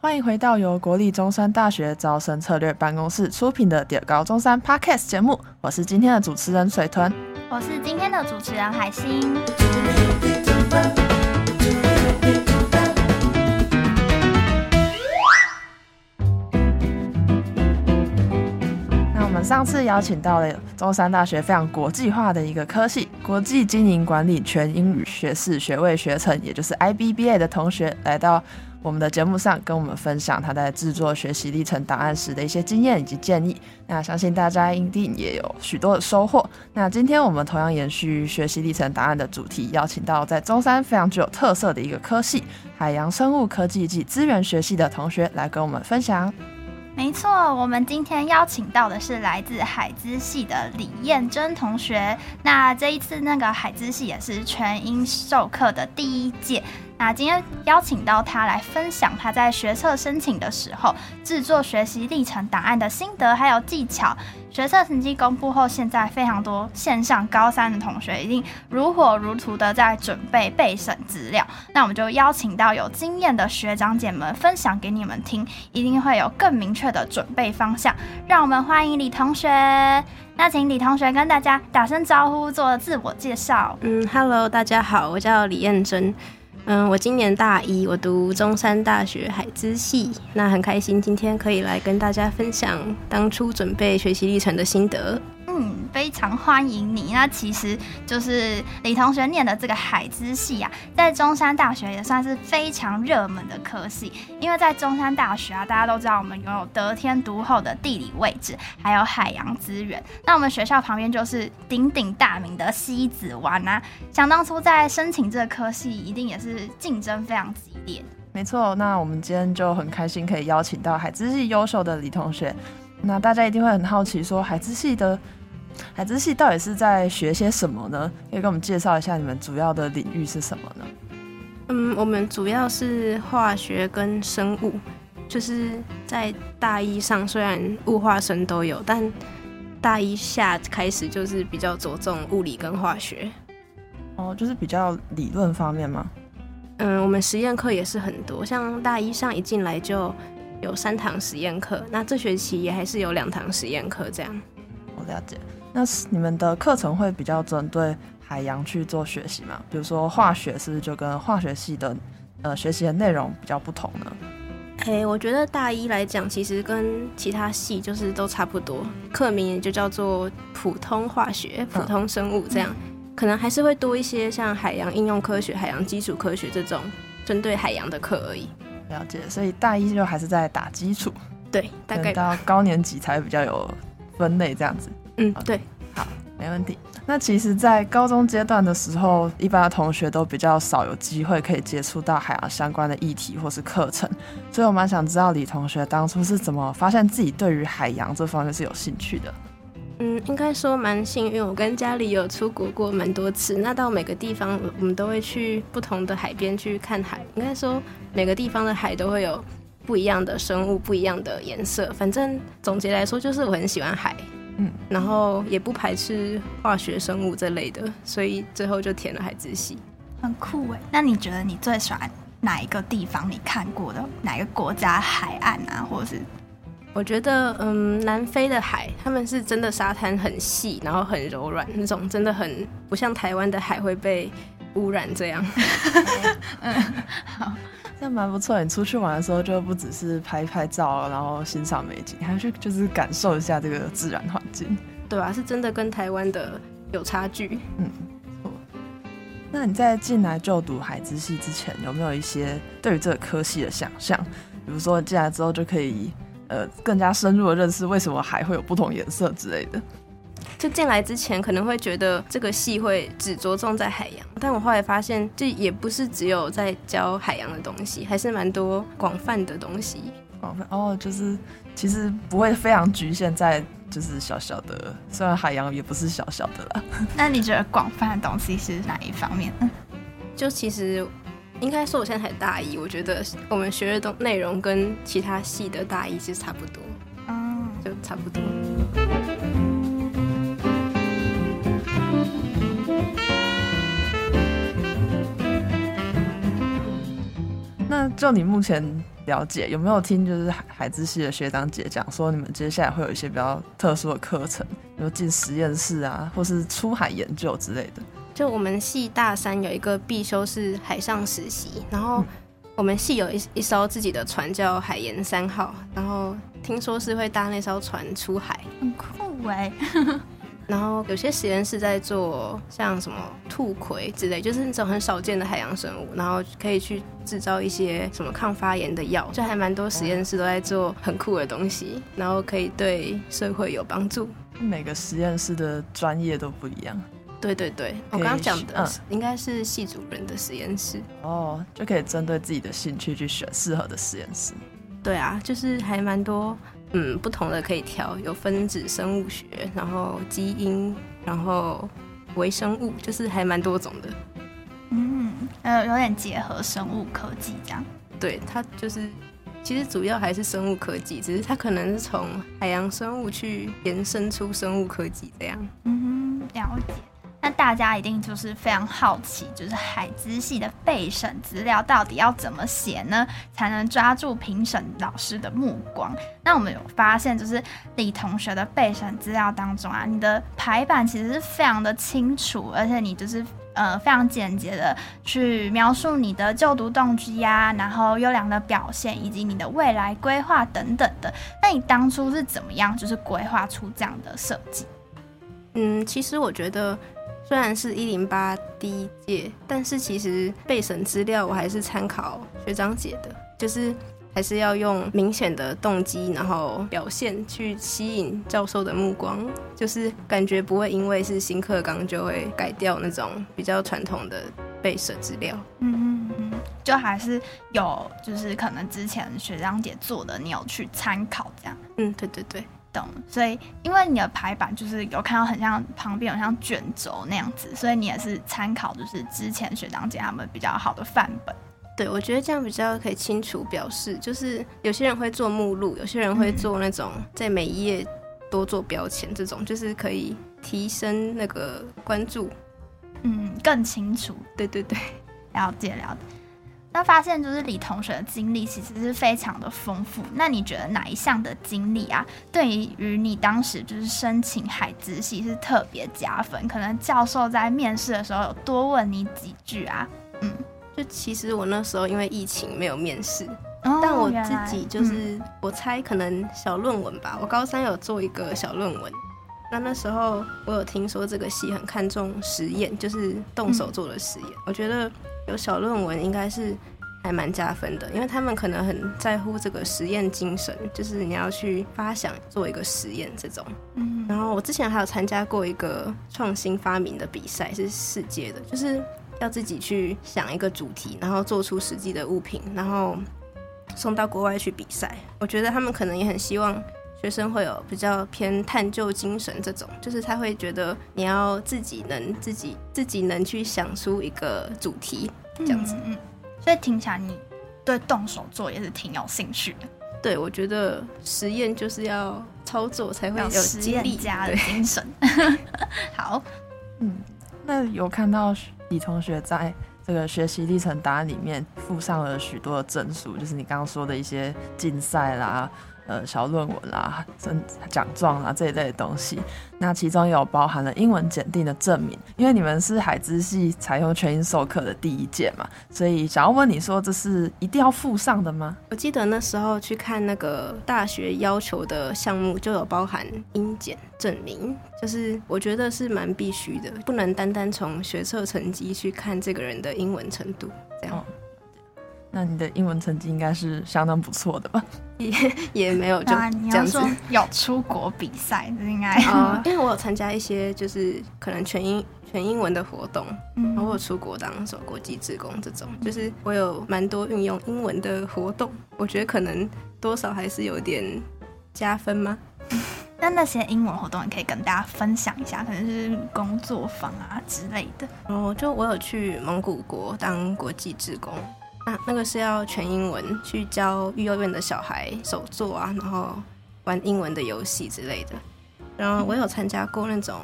欢迎回到由国立中山大学招生策略办公室出品的《点高中山》Podcast 节目，我是今天的主持人水豚，我是今天的主持人海星。那我们上次邀请到了中山大学非常国际化的一个科系——国际经营管理全英语学士学位学程，也就是 IBBA 的同学来到。我们的节目上跟我们分享他在制作学习历程档案时的一些经验以及建议，那相信大家一定也有许多的收获。那今天我们同样延续学习历程档案的主题，邀请到在中山非常具有特色的一个科系——海洋生物科技暨资源学系的同学来跟我们分享。没错，我们今天邀请到的是来自海资系的李彦珍同学。那这一次那个海资系也是全英授课的第一届。那今天邀请到他来分享他在学测申请的时候制作学习历程档案的心得还有技巧。学测成绩公布后，现在非常多线上高三的同学已经如火如荼的在准备备审资料。那我们就邀请到有经验的学长姐们分享给你们听，一定会有更明确的准备方向。让我们欢迎李同学。那请李同学跟大家打声招呼，做自我介绍。嗯，Hello，大家好，我叫李彦珍。嗯，我今年大一，我读中山大学海资系，那很开心今天可以来跟大家分享当初准备学习历程的心得。非常欢迎你。那其实就是李同学念的这个海资系啊，在中山大学也算是非常热门的科系。因为在中山大学啊，大家都知道我们拥有得天独厚的地理位置，还有海洋资源。那我们学校旁边就是鼎鼎大名的西子湾啊。想当初在申请这个科系，一定也是竞争非常激烈。没错，那我们今天就很开心可以邀请到海资系优秀的李同学。那大家一定会很好奇，说海资系的。海之系到底是在学些什么呢？可以跟我们介绍一下你们主要的领域是什么呢？嗯，我们主要是化学跟生物，就是在大一上虽然物化生都有，但大一下开始就是比较着重物理跟化学。哦，就是比较理论方面吗？嗯，我们实验课也是很多，像大一上一进来就有三堂实验课，那这学期也还是有两堂实验课这样。我了解。那你们的课程会比较针对海洋去做学习吗？比如说化学是不是就跟化学系的呃学习的内容比较不同呢？哎，我觉得大一来讲，其实跟其他系就是都差不多，课名也就叫做普通化学、普通生物这样，嗯、可能还是会多一些像海洋应用科学、海洋基础科学这种针对海洋的课而已。了解，所以大一就还是在打基础，对，大概到高年级才会比较有分类这样子。嗯，对，好，没问题。那其实，在高中阶段的时候，一般的同学都比较少有机会可以接触到海洋相关的议题或是课程，所以我蛮想知道李同学当初是怎么发现自己对于海洋这方面是有兴趣的。嗯，应该说蛮幸运，我跟家里有出国过蛮多次，那到每个地方，我们都会去不同的海边去看海。应该说，每个地方的海都会有不一样的生物，不一样的颜色。反正总结来说，就是我很喜欢海。嗯，然后也不排斥化学、生物这类的，所以最后就填了海资系。很酷哎！那你觉得你最喜欢哪一个地方？你看过的哪一个国家海岸啊，或者是？我觉得，嗯，南非的海，他们是真的沙滩很细，然后很柔软，那种真的很不像台湾的海会被污染这样。嗯，好。那蛮不错，你出去玩的时候就不只是拍拍照，然后欣赏美景，还要去就是感受一下这个自然环境。对啊，是真的跟台湾的有差距。嗯，错。那你在进来就读海之系之前，有没有一些对于这个科系的想象？比如说进来之后就可以呃更加深入的认识为什么海会有不同颜色之类的。就进来之前可能会觉得这个系会只着重在海洋，但我后来发现这也不是只有在教海洋的东西，还是蛮多广泛的东西。广泛哦，就是其实不会非常局限在就是小小的，虽然海洋也不是小小的啦。那你觉得广泛的东西是哪一方面？就其实应该说我现在才大一，我觉得我们学的东内容跟其他系的大一其实差不多，嗯，就差不多。那就你目前了解，有没有听就是海海之系的学长姐讲说，你们接下来会有一些比较特殊的课程，比如进实验室啊，或是出海研究之类的？就我们系大三有一个必修是海上实习，然后我们系有一一艘自己的船叫海盐三号，然后听说是会搭那艘船出海，很酷哎。然后有些实验室在做像什么兔葵之类，就是那种很少见的海洋生物，然后可以去制造一些什么抗发炎的药，就还蛮多实验室都在做很酷的东西，然后可以对社会有帮助。每个实验室的专业都不一样。对对对，我刚刚讲的应该是系主任的实验室哦，就可以针对自己的兴趣去选适合的实验室。对啊，就是还蛮多。嗯，不同的可以调，有分子生物学，然后基因，然后微生物，就是还蛮多种的。嗯，呃，有点结合生物科技这样。对，它就是其实主要还是生物科技，只是它可能是从海洋生物去延伸出生物科技这样。嗯，了解。那大家一定就是非常好奇，就是海资系的备审资料到底要怎么写呢，才能抓住评审老师的目光？那我们有发现，就是李同学的备审资料当中啊，你的排版其实是非常的清楚，而且你就是呃非常简洁的去描述你的就读动机呀，然后优良的表现以及你的未来规划等等的。那你当初是怎么样就是规划出这样的设计？嗯，其实我觉得。虽然是一零八第一届，但是其实备审资料我还是参考学长姐的，就是还是要用明显的动机，然后表现去吸引教授的目光，就是感觉不会因为是新课纲就会改掉那种比较传统的备审资料。嗯嗯嗯，就还是有，就是可能之前学长姐做的，你有去参考这样。嗯，对对对。懂，所以因为你的排版就是有看到很像旁边有像卷轴那样子，所以你也是参考就是之前学长姐他们比较好的范本。对，我觉得这样比较可以清楚表示，就是有些人会做目录，有些人会做那种在每一页多做标签，这种就是可以提升那个关注，嗯，更清楚。对对对，了解了解。那发现就是李同学的经历其实是非常的丰富。那你觉得哪一项的经历啊，对于你当时就是申请海资系是特别加分？可能教授在面试的时候有多问你几句啊？嗯，就其实我那时候因为疫情没有面试，哦，但我自己就是，嗯，我猜可能小论文吧。我高三有做一个小论文。那那时候我有听说这个系很看重实验，就是动手做的实验。嗯，我觉得。有小论文应该是还蛮加分的，因为他们可能很在乎这个实验精神，就是你要去发想做一个实验这种。嗯，然后我之前还有参加过一个创新发明的比赛，是世界的，就是要自己去想一个主题，然后做出实际的物品，然后送到国外去比赛。我觉得他们可能也很希望学生会有比较偏探究精神这种，就是他会觉得你要自己能自己自己能去想出一个主题。这样子，嗯，所以听起来你对动手做也是挺有兴趣的。对，我觉得实验就是要操作才会有实验家的精神。好，嗯，那有看到李同学在这个学习历程档案里面附上了许多的证书，就是你刚刚说的一些竞赛啦。呃，小论文啦、奖奖状啦这一类的东西，那其中也有包含了英文检定的证明。因为你们是海资系采用全英授课的第一届嘛，所以想要问你说，这是一定要附上的吗？我记得那时候去看那个大学要求的项目，就有包含英检证明，就是我觉得是蛮必须的，不能单单从学测成绩去看这个人的英文程度，这样。哦那你的英文成绩应该是相当不错的吧？也也没有就这样子。你要说有出国比赛，应该啊，因为我有参加一些就是可能全英全英文的活动，嗯，然后我出国当什么国际职工这种，就是我有蛮多运用英文的活动，我觉得可能多少还是有点加分吗？那那些英文活动，你可以跟大家分享一下，可能是工作坊啊之类的。哦，就我有去蒙古国当国际职工。啊、那个是要全英文去教育幼院的小孩手作啊，然后玩英文的游戏之类的。然后我有参加过那种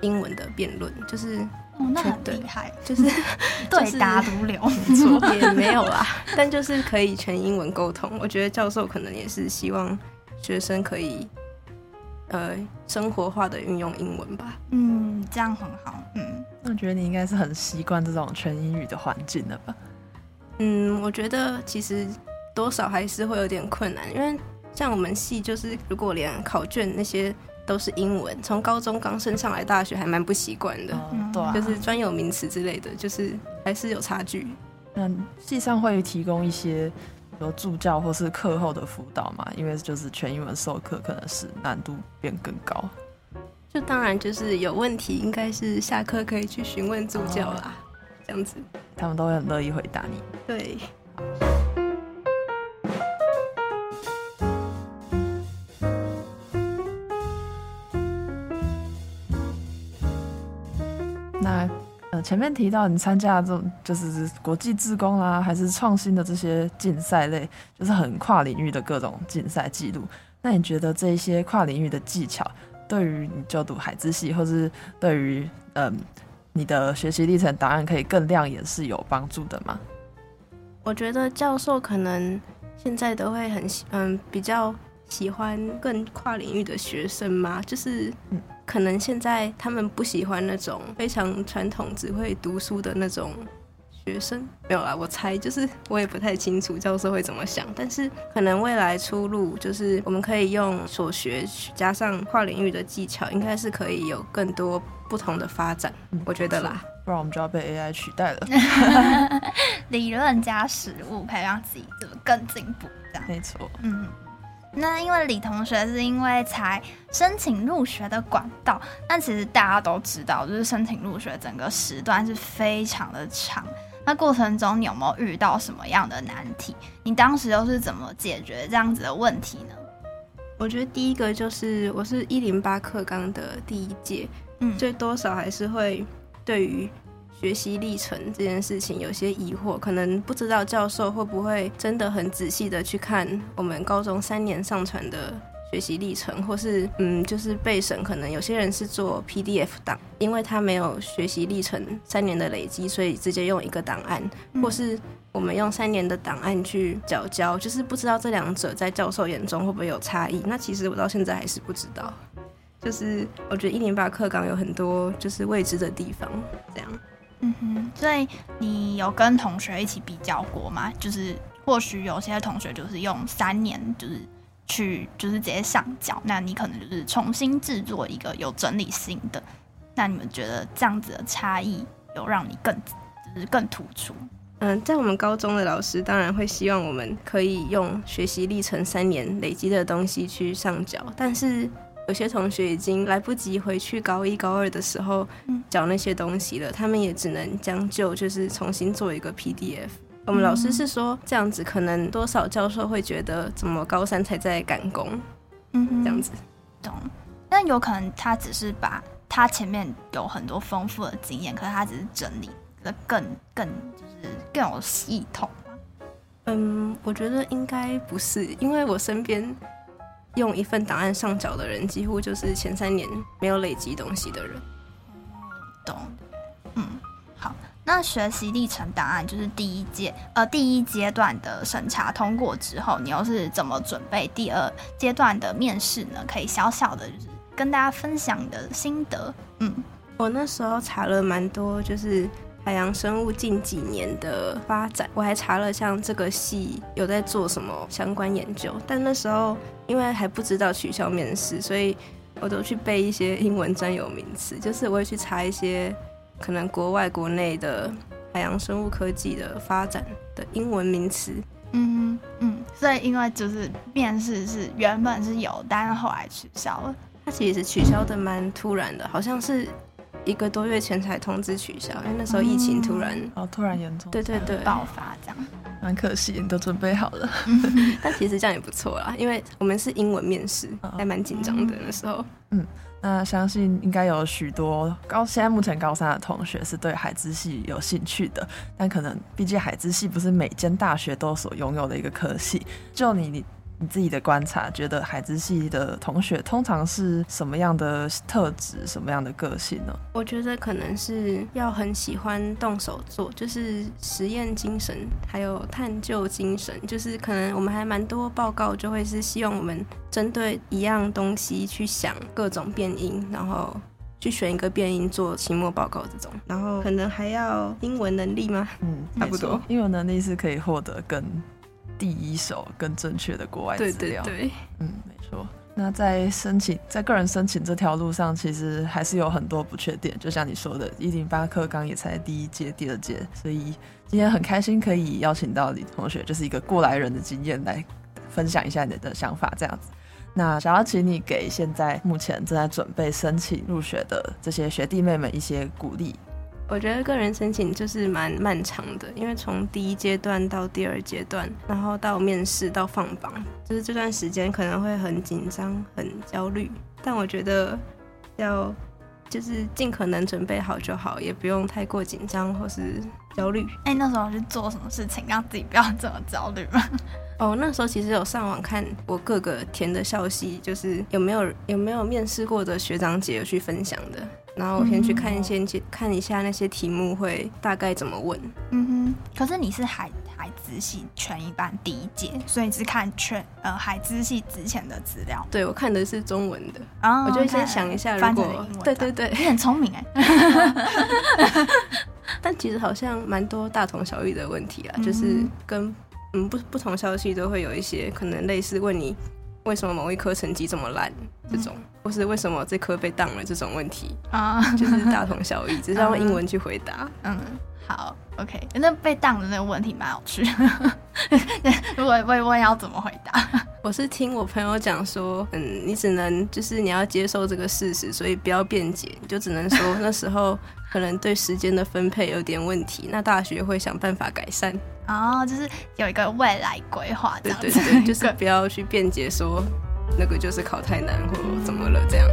英文的辩论，就是哦，那很厉害，就是 对答如流，错 也没有啦，但就是可以全英文沟通。我觉得教授可能也是希望学生可以呃生活化的运用英文吧。嗯，这样很好。嗯，那我觉得你应该是很习惯这种全英语的环境了吧？嗯，我觉得其实多少还是会有点困难，因为像我们系就是如果连考卷那些。都是英文，从高中刚升上来，大学还蛮不习惯的，嗯，对啊，就是专有名词之类的，就是还是有差距。嗯，系上会提供一些，比如助教或是课后的辅导嘛，因为就是全英文授课，可能是难度变更高。就当然就是有问题，应该是下课可以去询问助教啦，哦，这样子，他们都会很乐意回答你。对。那呃前面提到你参加这种就是国际志工啦，还是创新的这些竞赛类，就是很跨领域的各种竞赛记录。那你觉得这些跨领域的技巧，对于你就读海之系，或是对于嗯你的学习历程档案可以更亮眼，是有帮助的吗？我觉得教授可能现在都会很嗯比较喜欢更跨领域的学生嘛，就是嗯。可能现在他们不喜欢那种非常传统、只会读书的那种学生，没有啦，我猜就是我也不太清楚教授会怎么想，但是可能未来出路就是我们可以用所学加上跨领域的技巧，应该是可以有更多不同的发展，嗯、我觉得啦，不然我们就要被 AI 取代了。理论加实物，可以让自己怎么更进步，这样没错，嗯。那因为李同学是因为才申请入学的管道，但其实大家都知道，就是申请入学整个时段是非常的长。那过程中你有没有遇到什么样的难题？你当时又是怎么解决这样子的问题呢？我觉得第一个就是我是一零八课纲的第一届，嗯，所以多少还是会对于。学习历程这件事情有些疑惑，可能不知道教授会不会真的很仔细的去看我们高中三年上传的学习历程，或是嗯，就是备审，可能有些人是做 PDF 档，因为他没有学习历程三年的累积，所以直接用一个档案，或是我们用三年的档案去缴交，就是不知道这两者在教授眼中会不会有差异。那其实我到现在还是不知道，就是我觉得一零八课纲有很多就是未知的地方，这样。嗯哼，所以你有跟同学一起比较过吗？就是或许有些同学就是用三年，就是去就是直接上缴，那你可能就是重新制作一个有整理性的。那你们觉得这样子的差异有让你更就是更突出？嗯，在我们高中的老师当然会希望我们可以用学习历程三年累积的东西去上缴，但是。有些同学已经来不及回去高一、高二的时候缴那些东西了，嗯、他们也只能将就，就是重新做一个 PDF。我们老师是说这样子可能多少教授会觉得怎么高三才在赶工，嗯，这样子，懂。但有可能他只是把他前面有很多丰富的经验，可是他只是整理的更更就是更有系统。嗯，我觉得应该不是，因为我身边。用一份档案上缴的人，几乎就是前三年没有累积东西的人。懂，嗯，好。那学习历程档案就是第一阶，呃，第一阶段的审查通过之后，你又是怎么准备第二阶段的面试呢？可以小小的，就是跟大家分享的心得。嗯，我那时候查了蛮多，就是。海洋生物近几年的发展，我还查了像这个系有在做什么相关研究，但那时候因为还不知道取消面试，所以我都去背一些英文专有名词，就是我会去查一些可能国外、国内的海洋生物科技的发展的英文名词。嗯嗯，所以因为就是面试是原本是有，但是后来取消了。它其实取消的蛮突然的，好像是。一个多月前才通知取消，因为那时候疫情突然，哦，突然严重，对对对，爆发这样，蛮可惜，你都准备好了，但其实这样也不错啦，因为我们是英文面试，还蛮紧张的那时候。嗯，那相信应该有许多高现在目前高三的同学是对海之系有兴趣的，但可能毕竟海之系不是每间大学都所拥有的一个科系，就你你你你自己的观察，觉得海资系的同学通常是什么样的特质、什么样的个性呢？我觉得可能是要很喜欢动手做，就是实验精神，还有探究精神，就是可能我们还蛮多报告就会是希望我们针对一样东西去想各种变因，然后。去选一个变音做期末报告这种，然后可能还要英文能力吗？嗯，差不多。英文能力是可以获得更第一手、跟正确的国外资料。对对对，嗯，没错。那在申请，在个人申请这条路上，其实还是有很多不确定。就像你说的，一零八课纲也才第一届、第二届，所以今天很开心可以邀请到李同学，就是一个过来人的经验来分享一下你的想法，这样子。那想要请你给现在目前正在准备申请入学的这些学弟妹们一些鼓励。我觉得个人申请就是蛮漫长的，因为从第一阶段到第二阶段，然后到面试到放榜，就是这段时间可能会很紧张、很焦虑。但我觉得要就是尽可能准备好就好，也不用太过紧张或是焦虑。哎、欸，那时候是做什么事情让自己不要这么焦虑吗？哦，那时候其实有上网看我各个填的校系，就是有没有有没有面试过的学长姐有去分享的，然后我先去看一些、嗯、看一下那些题目会大概怎么问。嗯哼，可是你是海海资系全一班第一届，所以你是看全呃海资系之前的资料。对，我看的是中文的，哦、我就先想一下，如果对对对，你很聪明哎。但其实好像蛮多大同小异的问题啊，嗯、就是跟。嗯，不不同消息都会有一些可能类似问你为什么某一科成绩这么烂这种，嗯、或是为什么这科被当了这种问题啊，就是大同小异，只是要用英文去回答。嗯，好，OK，那被当的那个问题蛮有趣。如果被问要怎么回答？我是听我朋友讲说，嗯，你只能就是你要接受这个事实，所以不要辩解，你就只能说那时候可能对时间的分配有点问题，那大学会想办法改善。哦，就是有一个未来规划，对对对，就是 不要去辩解说那个就是考太难或怎么了这样。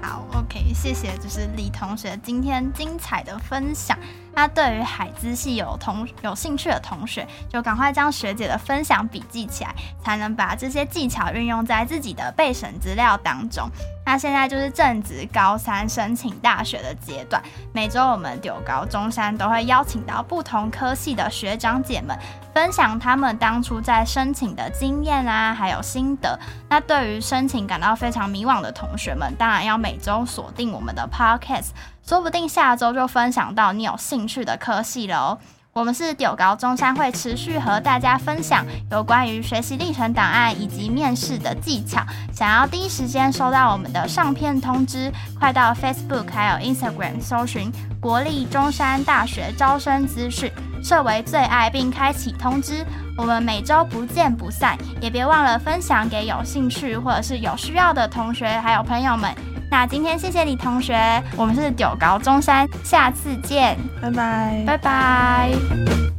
好，OK，谢谢，就是李同学今天精彩的分享。那对于海资系有同有兴趣的同学，就赶快将学姐的分享笔记起来，才能把这些技巧运用在自己的备审资料当中。那现在就是正值高三申请大学的阶段，每周我们丢高中山都会邀请到不同科系的学长姐们，分享他们当初在申请的经验啊，还有心得。那对于申请感到非常迷惘的同学们，当然要每周锁定我们的 Podcast，说不定下周就分享到你有兴趣的科系了。我们是九高中山，会持续和大家分享有关于学习历程档案以及面试的技巧。想要第一时间收到我们的上片通知，快到 Facebook 还有 Instagram 搜寻国立中山大学招生资讯，设为最爱并开启通知。我们每周不见不散，也别忘了分享给有兴趣或者是有需要的同学还有朋友们。那今天谢谢李同学，我们是九高中山，下次见，拜拜，拜拜。